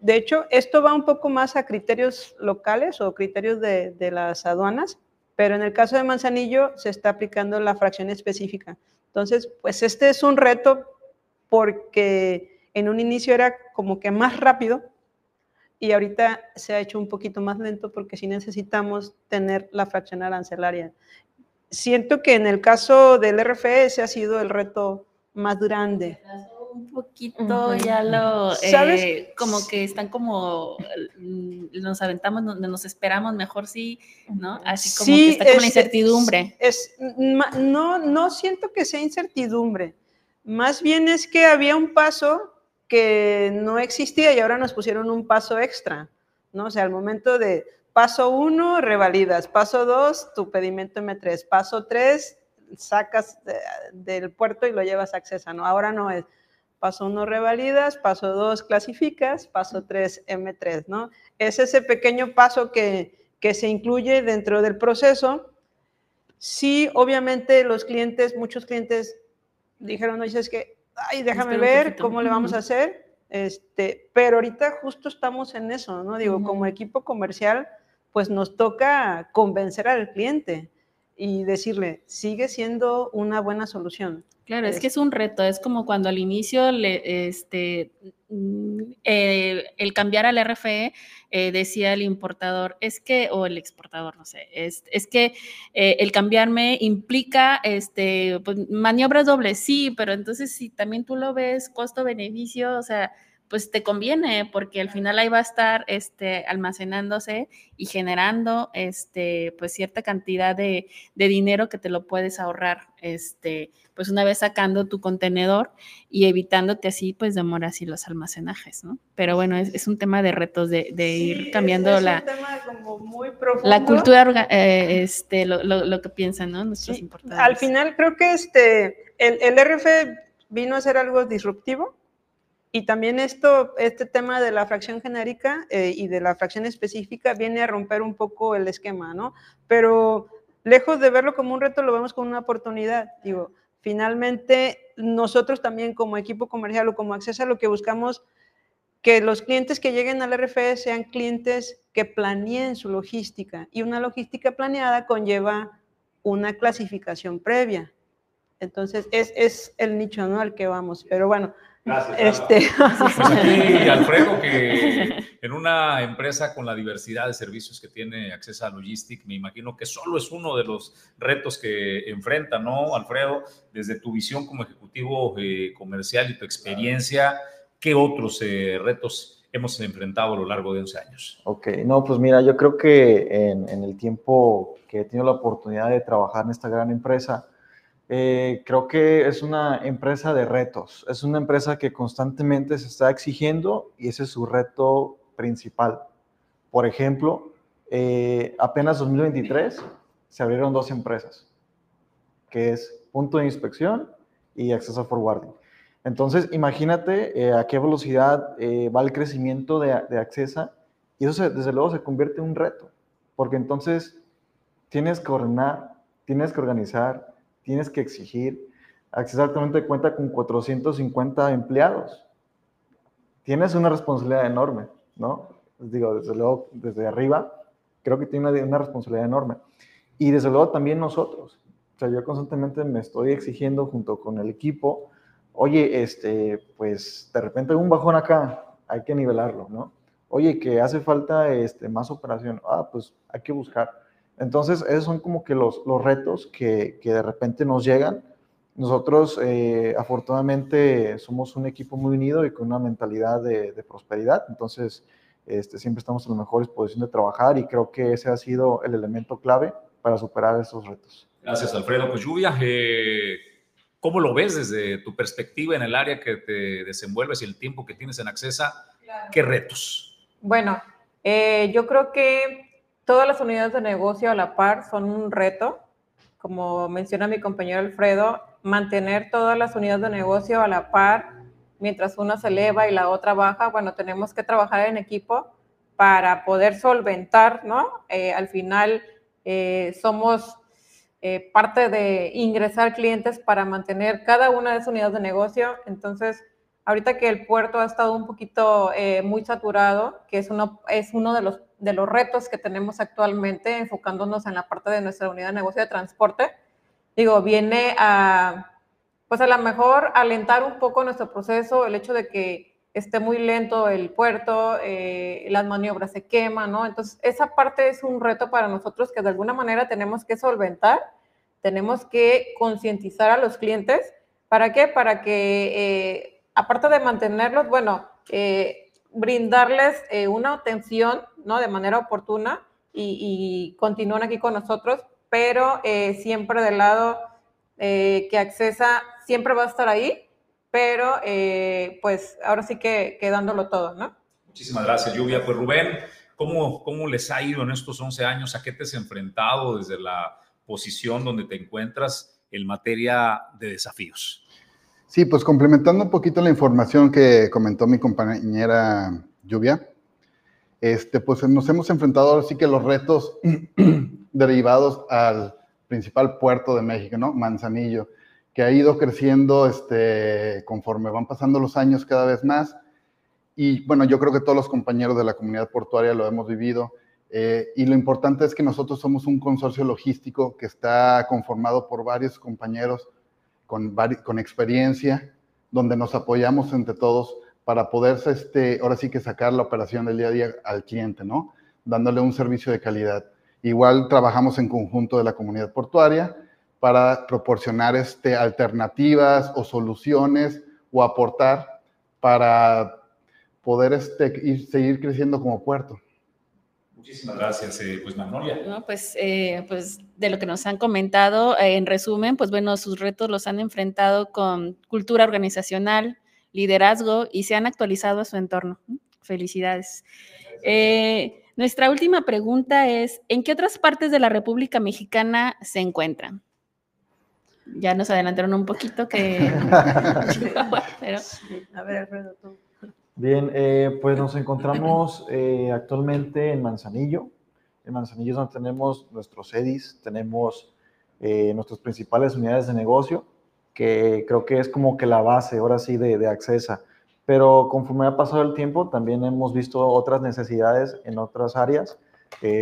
de hecho, esto va un poco más a criterios locales o criterios de, las aduanas, pero en el caso de Manzanillo se está aplicando la fracción específica. Entonces, pues este es un reto porque en un inicio era como que más rápido y ahorita se ha hecho un poquito más lento porque sí necesitamos tener la fracción arancelaria. Siento que en el caso del RFS ha sido el reto más grande un poquito ya lo, ¿Sabes? Eh, como que están como, mm, nos aventamos donde nos esperamos, mejor sí, ¿no? Así como que está como la incertidumbre. Es, no, no siento que sea incertidumbre. Más bien es que había un paso que no existía y ahora nos pusieron un paso extra, ¿no? O sea, al momento de paso uno, revalidas, paso dos, tu pedimento M3, paso tres, sacas del puerto y lo llevas a Accesa, ¿no? Ahora no es paso uno, revalidas, paso dos, clasificas, paso tres, M3, ¿no? Es ese pequeño paso que, que se incluye dentro del proceso. Sí, obviamente los clientes, muchos clientes dijeron, no, es que, ay, déjame ver cómo le vamos a hacer, este, pero ahorita justo estamos en eso, ¿no? Digo, como equipo comercial, pues nos toca convencer al cliente y decirle, sigue siendo una buena solución. Claro, es, que es un reto, es como cuando al inicio le, este, mm, eh, el cambiar al RFE eh, decía el importador, es que, o el exportador, no sé, es, es que eh, el cambiarme implica este, pues, maniobras dobles, sí, pero entonces si también tú lo ves costo-beneficio, o sea, pues te conviene porque al final ahí va a estar este, almacenándose y generando este, pues cierta cantidad de, dinero que te lo puedes ahorrar este, pues una vez sacando tu contenedor y evitándote así pues demoras y los almacenajes, ¿no? Pero bueno, es, un tema de retos de, ir cambiando la, la cultura, eh, este, lo, que piensan, ¿no? Nuestros importadores. Al final creo que este, el, el RF vino a ser algo disruptivo y también esto, este tema de la fracción genérica eh, y de la fracción específica viene a romper un poco el esquema, ¿no? Pero lejos de verlo como un reto, lo vemos como una oportunidad. Digo, finalmente nosotros también como equipo comercial o como acceso lo que buscamos que los clientes que lleguen al RFE sean clientes que planeen su logística y una logística planeada conlleva una clasificación previa. Entonces, es, es el nicho ¿no? al que vamos. Pero bueno, Gracias. Este... Pues aquí Alfredo, que en una empresa con la diversidad de servicios que tiene Accesa Logistic, me imagino que solo es uno de los retos que enfrenta, ¿no, Alfredo? Desde tu visión como ejecutivo eh, comercial y tu experiencia, ¿qué otros eh, retos hemos enfrentado a lo largo de 11 años? Ok, no, pues mira, yo creo que en, en el tiempo que he tenido la oportunidad de trabajar en esta gran empresa, eh, creo que es una empresa de retos, es una empresa que constantemente se está exigiendo y ese es su reto principal. Por ejemplo, eh, apenas 2023 se abrieron dos empresas, que es Punto de Inspección y Acceso Forwarding. Entonces, imagínate eh, a qué velocidad va el crecimiento de, de Accesa y eso desde luego se convierte en un reto, porque entonces tienes que ordenar, tienes que organizar, tienes que exigir. Exactamente cuenta con 450 empleados. Tienes una responsabilidad enorme, ¿no? Digo, desde luego, desde arriba, creo que tiene una, responsabilidad enorme. Y desde luego también nosotros. O sea, yo constantemente me estoy exigiendo junto con el equipo, oye, este, pues de repente un bajón acá, hay que nivelarlo, ¿no? Oye, que hace falta este, más operación, ah, pues hay que buscar. Entonces, esos son como que los, los retos que, que, de repente nos llegan. Nosotros, eh, afortunadamente, somos un equipo muy unido y con una mentalidad de, de, prosperidad. Entonces, este, siempre estamos en la mejor disposición de trabajar y creo que ese ha sido el elemento clave para superar esos retos. Gracias, Alfredo. Pues Lluvia, eh, ¿cómo lo ves desde tu perspectiva en el área que te desenvuelves y el tiempo que tienes en Accesa? ¿Qué retos? Bueno, eh, yo creo que Todas las unidades de negocio a la par son un reto. Como menciona mi compañero Alfredo, mantener todas las unidades de negocio a la par mientras una se eleva y la otra baja, bueno, tenemos que trabajar en equipo para poder solventar, ¿no? Eh, al final eh, somos eh, parte de ingresar clientes para mantener cada una de esas unidades de negocio. Entonces, ahorita que el puerto ha estado un poquito muy saturado, que es uno, es uno de los de los retos que tenemos actualmente, enfocándonos en la parte de nuestra unidad de negocio de transporte, digo, viene a, pues a lo mejor alentar un poco nuestro proceso, el hecho de que esté muy lento el puerto, eh, las maniobras se queman, ¿no? Entonces, esa parte es un reto para nosotros que de alguna manera tenemos que solventar, tenemos que concientizar a los clientes. ¿Para qué? Para que, eh, aparte de mantenerlos, bueno, eh, brindarles eh, una atención, ¿no? De manera oportuna y, continúan aquí con nosotros, pero eh, siempre del lado eh, que Accesa siempre va a estar ahí pero eh, pues ahora sí que, quedándolo todo, ¿no? Muchísimas gracias, Lluvia. Pues Rubén, ¿cómo, ¿cómo les ha ido en estos 11 años? ¿A qué te has enfrentado desde la posición donde te encuentras en materia de desafíos? Sí, pues complementando un poquito la información que comentó mi compañera Lluvia, este, pues nos hemos enfrentado ahora sí que los retos derivados al principal puerto de México, ¿no? Manzanillo que ha ido creciendo este, conforme van pasando los años cada vez más. Y bueno, yo creo que todos los compañeros de la comunidad portuaria lo hemos vivido. Eh, y lo importante es que nosotros somos un consorcio logístico que está conformado por varios compañeros con, con experiencia, donde nos apoyamos entre todos para poder, este, ahora sí que sacar la operación del día a día al cliente, ¿no? Dándole un servicio de calidad. Igual trabajamos en conjunto de la comunidad portuaria para proporcionar este, alternativas o soluciones o aportar para poder este, seguir creciendo como puerto. Muchísimas gracias, eh, pues Magnolia. pues, eh, pues de lo que nos han comentado, eh, en resumen, pues bueno, sus retos los han enfrentado con cultura organizacional, liderazgo y se han actualizado a su entorno. Felicidades. nuestra última pregunta es, ¿en qué otras partes de la República Mexicana se encuentran? ya nos adelantaron un poquito que... A ver, Alfredo, tú. Bien, eh, pues nos encontramos eh, actualmente en Manzanillo. En Manzanillo es donde tenemos nuestros EDIs, tenemos eh, nuestras principales unidades de negocio, que creo que es como que la base, ahora sí, de, de Accesa. Pero conforme ha pasado el tiempo, también hemos visto otras necesidades en otras áreas,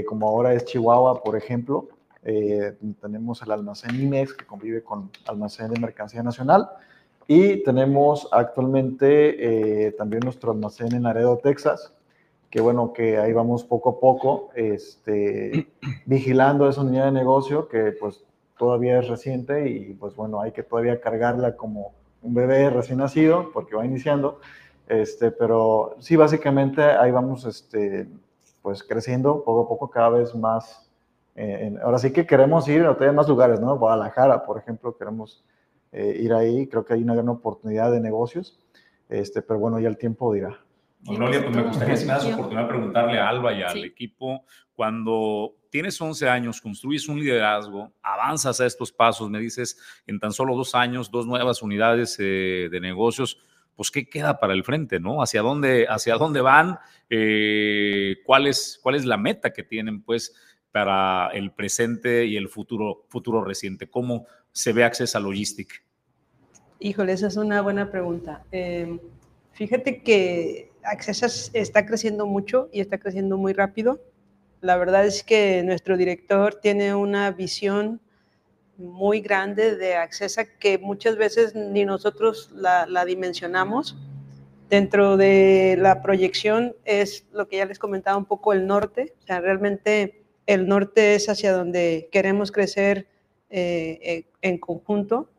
como ahora es Chihuahua, por ejemplo, tenemos el almacén IMEX que convive con almacén de mercancía nacional y tenemos actualmente eh, también nuestro almacén en Laredo, Texas, que bueno, que ahí vamos poco a poco este, vigilando esa unidad de negocio que pues todavía es reciente y pues bueno, hay que todavía cargarla como un bebé recién nacido porque va iniciando, este, pero sí, básicamente ahí vamos este, pues creciendo poco a poco cada vez más eh, ahora sí que queremos ir a más lugares, ¿no? Guadalajara, por ejemplo, queremos eh, ir ahí. Creo que hay una gran oportunidad de negocios, este, pero bueno, ya el tiempo dirá. Magnolia, pues me gustaría, si me das oportunidad, preguntarle a Alba y al equipo, cuando tienes 11 años, construyes un liderazgo, avanzas a estos pasos, me dices, en tan solo dos años, dos nuevas unidades eh, de negocios, pues qué queda para el frente, ¿no? ¿Hacia dónde, hacia dónde van? ¿cuál, es, ¿Cuál es la meta que tienen, pues? para el presente y el futuro, futuro reciente? ¿Cómo se ve Accesa Logistic? Híjole, esa es una buena pregunta. Em, fíjate que Accesa está creciendo mucho y está creciendo muy rápido. La verdad es que nuestro director tiene una visión muy grande de Accesa que muchas veces ni nosotros la, la dimensionamos. Dentro de la proyección es lo que ya les comentaba un poco el norte, o sea, realmente el norte es hacia donde queremos crecer eh, eh, en conjunto.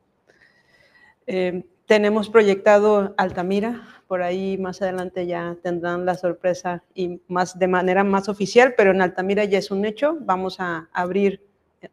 Eh, tenemos proyectado Altamira, por ahí más adelante ya tendrán la sorpresa y más de manera más oficial, pero en Altamira ya es un hecho. Vamos a abrir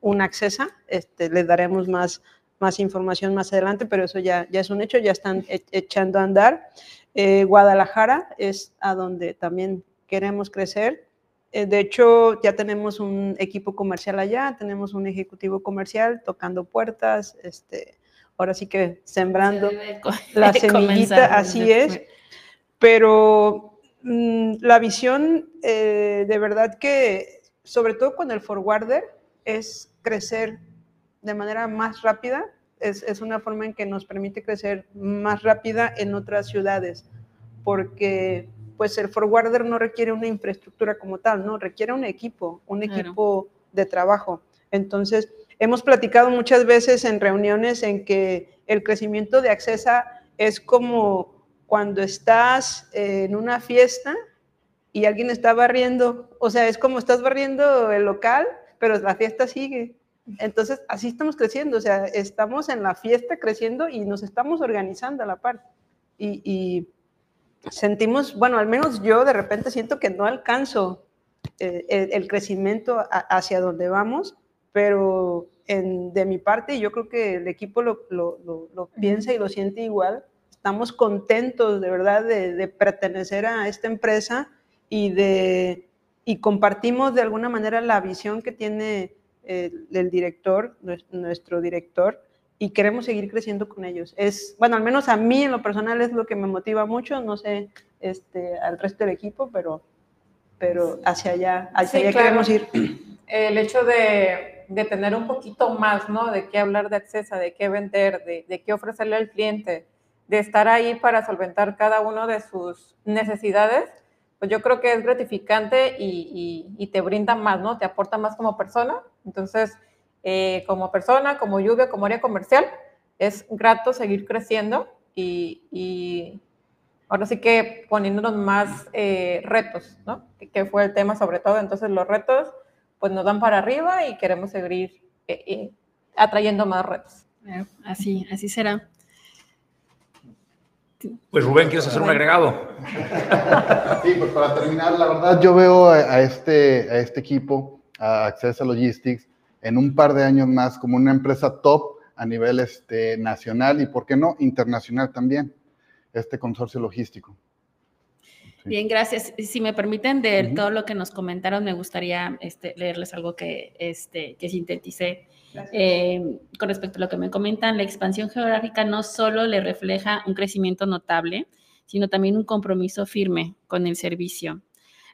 un acceso, este, les daremos más, más información más adelante, pero eso ya, ya es un hecho, ya están e-, echando a andar. Guadalajara es a donde también queremos crecer. Eh, de hecho, ya tenemos un equipo comercial allá, tenemos un ejecutivo comercial tocando puertas, este, ahora sí que sembrando la semillita, así es. Pero mm, la visión, eh, de verdad que, sobre todo con el forwarder, es crecer de manera más rápida. Es, es una forma en que nos permite crecer más rápida en otras ciudades, porque pues el forwarder no requiere una infraestructura como tal, ¿no? Requiere un equipo, un equipo de trabajo. Entonces, hemos platicado muchas veces en reuniones en que el crecimiento de Accesa es como cuando estás en una fiesta y alguien está barriendo, o sea, es como estás barriendo el local, pero la fiesta sigue. Entonces, así estamos creciendo, o sea, estamos en la fiesta creciendo y nos estamos organizando a la par. y sentimos, bueno, al menos yo de repente siento que no alcanzo eh, el, crecimiento hacia donde vamos, pero de mi parte, yo creo que el equipo lo, piensa y lo siente igual, estamos contentos de verdad de, pertenecer a esta empresa y, de, y compartimos de alguna manera la visión que tiene el, el director, nuestro director, y queremos seguir creciendo con ellos. Es, bueno, al menos a mí en lo personal es lo que me motiva mucho, no sé este, al resto del equipo, pero, pero hacia allá, hacia allá queremos ir. El hecho de, de, tener un poquito más, ¿no? De qué hablar de acceso, de qué vender, de, de qué ofrecerle al cliente, de estar ahí para solventar cada uno de sus necesidades, pues yo creo que es gratificante y, y, y te brinda más, ¿no? Te aporta más como persona. Entonces, eh, como persona, como lluvia, como área comercial. Es grato seguir creciendo y, ahora sí que poniéndonos más eh, retos, ¿no? Que, fue el tema sobre todo. Entonces los retos pues nos dan para arriba y queremos seguir eh, atrayendo más retos. Así, así será. Pues Rubén, ¿quieres hacer un agregado? Sí, pues para terminar, la verdad yo veo a, este, a este equipo, a Access Logistics, en un par de años más como una empresa top a nivel este, nacional y, ¿por qué no, internacional también, este consorcio logístico. Bien, gracias. Si me permiten, de todo lo que nos comentaron, me gustaría este, leerles algo que, este, que sinteticé. Eh, con respecto a lo que me comentan, la expansión geográfica no solo le refleja un crecimiento notable, sino también un compromiso firme con el servicio.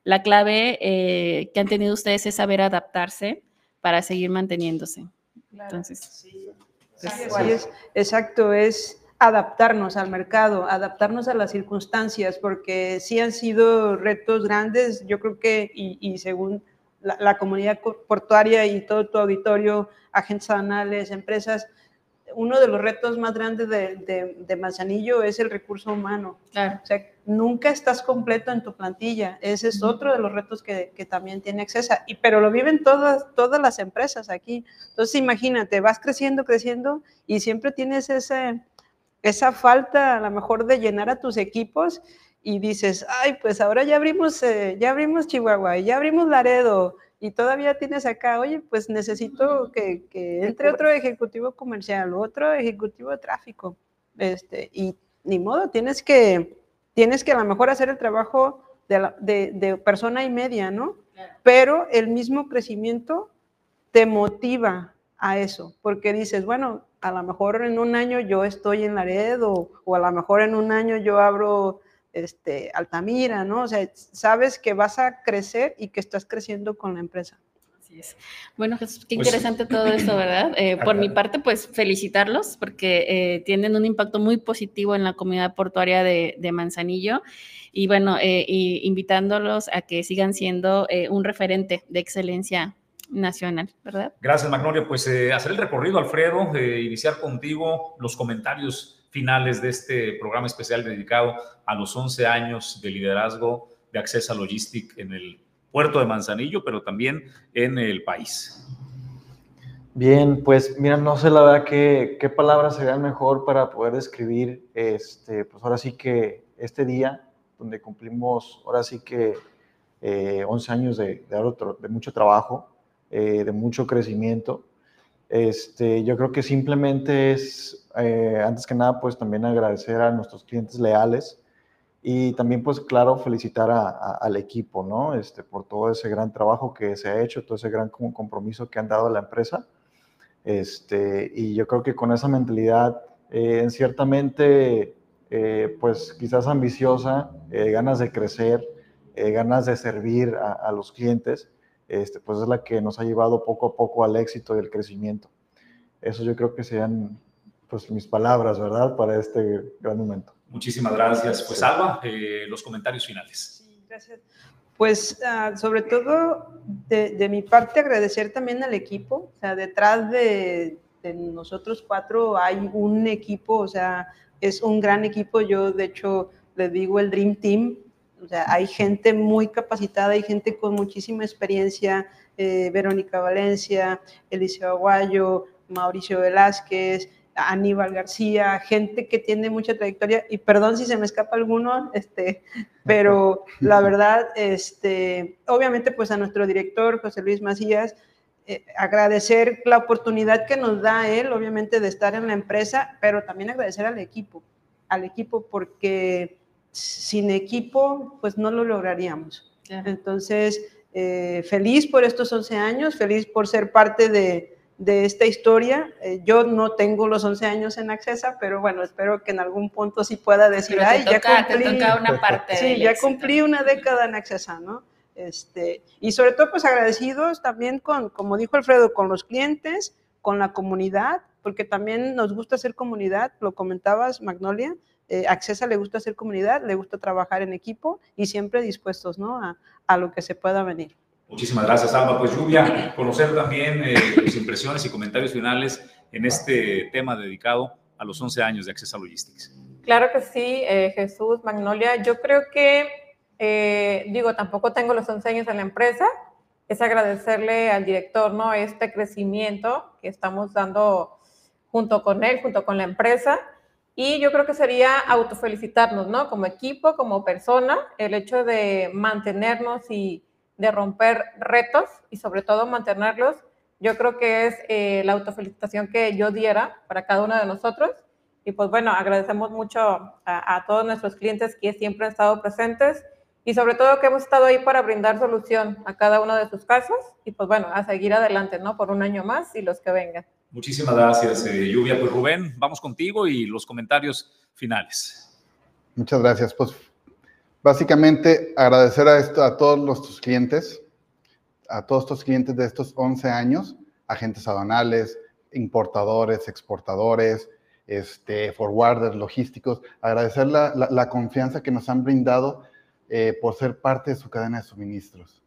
La clave eh, que han tenido ustedes es saber adaptarse, para seguir manteniéndose. Entonces, sí, pues, es, exacto, es adaptarnos al mercado, adaptarnos a las circunstancias, porque sí han sido retos grandes, yo creo que, y, según la, comunidad portuaria y todo tu auditorio, agentes anales, empresas, uno de los retos más grandes de, de, Manzanillo es el recurso humano. Claro. O sea, nunca estás completo en tu plantilla. Ese es otro de los retos que, que también tiene Accesa. Y, pero lo viven todas, todas las empresas aquí. Entonces, imagínate, vas creciendo, creciendo y siempre tienes ese, esa falta a lo mejor de llenar a tus equipos y dices, ay, pues ahora ya abrimos, eh, ya abrimos Chihuahua, ya abrimos Laredo, y todavía tienes acá, oye, pues necesito que, entre otro ejecutivo comercial, otro ejecutivo de tráfico, este, y ni modo, tienes que, tienes que a lo mejor hacer el trabajo de, de, persona y media, ¿no? Pero el mismo crecimiento te motiva a eso, porque dices, bueno, a lo mejor en un año yo estoy en Laredo, o a lo mejor en un año yo abro este, Altamira, ¿no? O sea, sabes que vas a crecer y que estás creciendo con la empresa. Es. Bueno, Jesús, qué pues interesante todo esto, ¿verdad? Eh, por mi parte, pues felicitarlos porque eh, tienen un impacto muy positivo en la comunidad portuaria de, Manzanillo y bueno, eh, invitándolos a que sigan siendo un referente de excelencia nacional, ¿verdad? Gracias, Magnolia. Pues hacer el recorrido, Alfredo, iniciar contigo los comentarios finales de este programa especial dedicado a los 11 años de liderazgo de Accesa Logistic en el puerto de Manzanillo, pero también en el país. Bien, pues mira, no sé la verdad qué, qué palabras serían mejor para poder describir, este, pues ahora sí que este día, donde cumplimos ahora sí que 11 eh, años de, de, mucho trabajo, eh, de mucho crecimiento, este, yo creo que simplemente es, eh, antes que nada, pues también agradecer a nuestros clientes leales y también, pues claro, felicitar al equipo, ¿no? Este, por todo ese gran trabajo que se ha hecho, todo ese gran compromiso que han dado a la empresa. Este, y yo creo que con esa mentalidad, eh, ciertamente, eh, pues quizás ambiciosa, ganas de crecer, ganas de servir a los clientes, este, pues es la que nos ha llevado poco a poco al éxito y al crecimiento. Eso yo creo que sean pues mis palabras, ¿verdad? Para este gran momento. Muchísimas gracias. Pues Alba, eh, los comentarios finales. Sí, gracias. Pues ah, sobre todo de, mi parte agradecer también al equipo, o sea, detrás de, de nosotros cuatro hay un equipo, o sea, es un gran equipo, yo de hecho le digo el Dream Team, o sea, hay gente muy capacitada, hay gente con muchísima experiencia, eh, Verónica Valencia, Eliseo Aguayo, Mauricio Velázquez, Aníbal García, gente que tiene mucha trayectoria, y perdón si se me escapa alguno, este, pero la verdad, este, obviamente pues a nuestro director José Luis Macías, eh, agradecer la oportunidad que nos da él, obviamente, de estar en la empresa, pero también agradecer al equipo, al equipo porque sin equipo pues no lo lograríamos. Entonces, eh, feliz por estos 11 años, feliz por ser parte de, de esta historia. Eh, yo no tengo los 11 años en Accesa, pero bueno, espero que en algún punto sí pueda decir, ay, ya cumplí, una parte sí, ya cumplí una década en Accesa, ¿no? Este, y sobre todo, pues agradecidos también con, como dijo Alfredo, con los clientes, con la comunidad, porque también nos gusta hacer comunidad, lo comentabas, Magnolia, eh, Accesa le gusta hacer comunidad, le gusta trabajar en equipo y siempre dispuestos, ¿no? A, a lo que se pueda venir. Muchísimas gracias, Alba. Pues Lluvia, conocer también eh, tus impresiones y comentarios finales en este tema dedicado a los 11 años de Accesa Logistics. Claro que sí, eh, Jesús, Magnolia. Yo creo que, eh, digo, tampoco tengo los 11 años en la empresa. Es agradecerle al director, ¿no? Este crecimiento que estamos dando junto con él, junto con la empresa. Y yo creo que sería autofelicitarnos, ¿no? Como equipo, como persona, el hecho de mantenernos y de romper retos y sobre todo mantenerlos, yo creo que es eh, la autofelicitación que yo diera para cada uno de nosotros. Y pues bueno, agradecemos mucho a, todos nuestros clientes que siempre han estado presentes y sobre todo que hemos estado ahí para brindar solución a cada uno de sus casos y pues bueno, a seguir adelante, ¿no? Por un año más y los que vengan. Muchísimas gracias, eh, Lluvia. Pues Rubén, vamos contigo y los comentarios finales. Muchas gracias. Pues Básicamente, agradecer a, todos nuestros clientes, a todos estos clientes de estos 11 años, agentes aduanales, importadores, exportadores, este, forwarders, logísticos, agradecer la, confianza que nos han brindado eh, por ser parte de su cadena de suministros.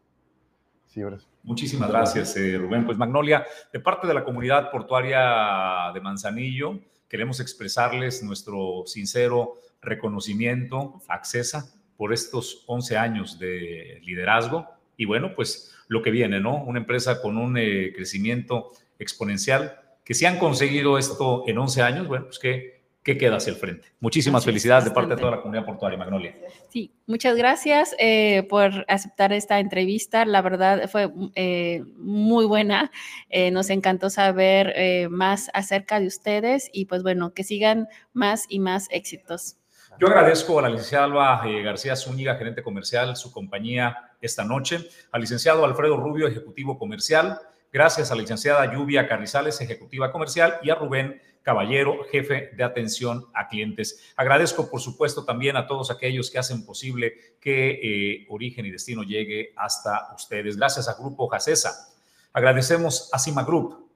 Sí, Muchísimas gracias, eh, Rubén. Pues Magnolia, de parte de la comunidad portuaria de Manzanillo, queremos expresarles nuestro sincero reconocimiento, accesa, por estos 11 años de liderazgo y bueno, pues lo que viene, ¿no? Una empresa con un eh, crecimiento exponencial, que si han conseguido esto en 11 años, bueno, pues que ¿qué queda hacia el frente? Muchísimas felicidades de parte de toda la comunidad portuaria, Magnolia. Sí, muchas gracias eh, por aceptar esta entrevista. La verdad fue eh, muy buena. nos encantó saber más acerca de ustedes y pues bueno, que sigan más y más éxitos. Yo agradezco a la licenciada Alba eh, García Zúñiga, gerente comercial, su compañía esta noche, al licenciado Alfredo Rubio, ejecutivo comercial, gracias a la licenciada Lluvia Carrizales, ejecutiva comercial, y a Rubén Caballero, jefe de atención a clientes. Agradezco, por supuesto, también a todos aquellos que hacen posible que eh, Origen y Destino llegue hasta ustedes. Gracias a Grupo Jacesa. Agradecemos a Cima Group,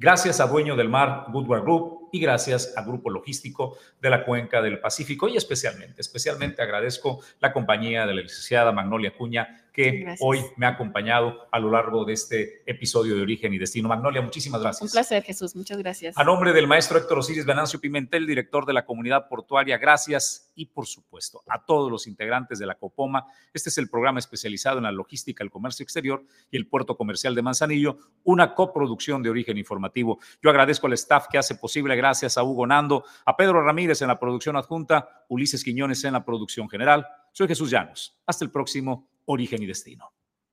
Gracias a Dueño del Mar Goodward Group y gracias a Grupo Logístico de la Cuenca del Pacífico y especialmente, especialmente agradezco la compañía de la licenciada Magnolia Cuña que hoy me ha acompañado a lo largo de este episodio de Origen y Destino. Magnolia, muchísimas gracias. Un placer, Jesús. Muchas gracias. A nombre del maestro Héctor Osiris Venancio Pimentel, director de la comunidad portuaria, gracias. Y por supuesto, a todos los integrantes de la COPOMA. Este es el programa especializado en la logística, el comercio exterior y el puerto comercial de Manzanillo, una coproducción de origen informativo. Yo agradezco al staff que hace posible, gracias a Hugo Nando, a Pedro Ramírez en la producción adjunta, Ulises Quiñones en la producción general. Soy Jesús Llanos. Hasta el próximo origen y destino.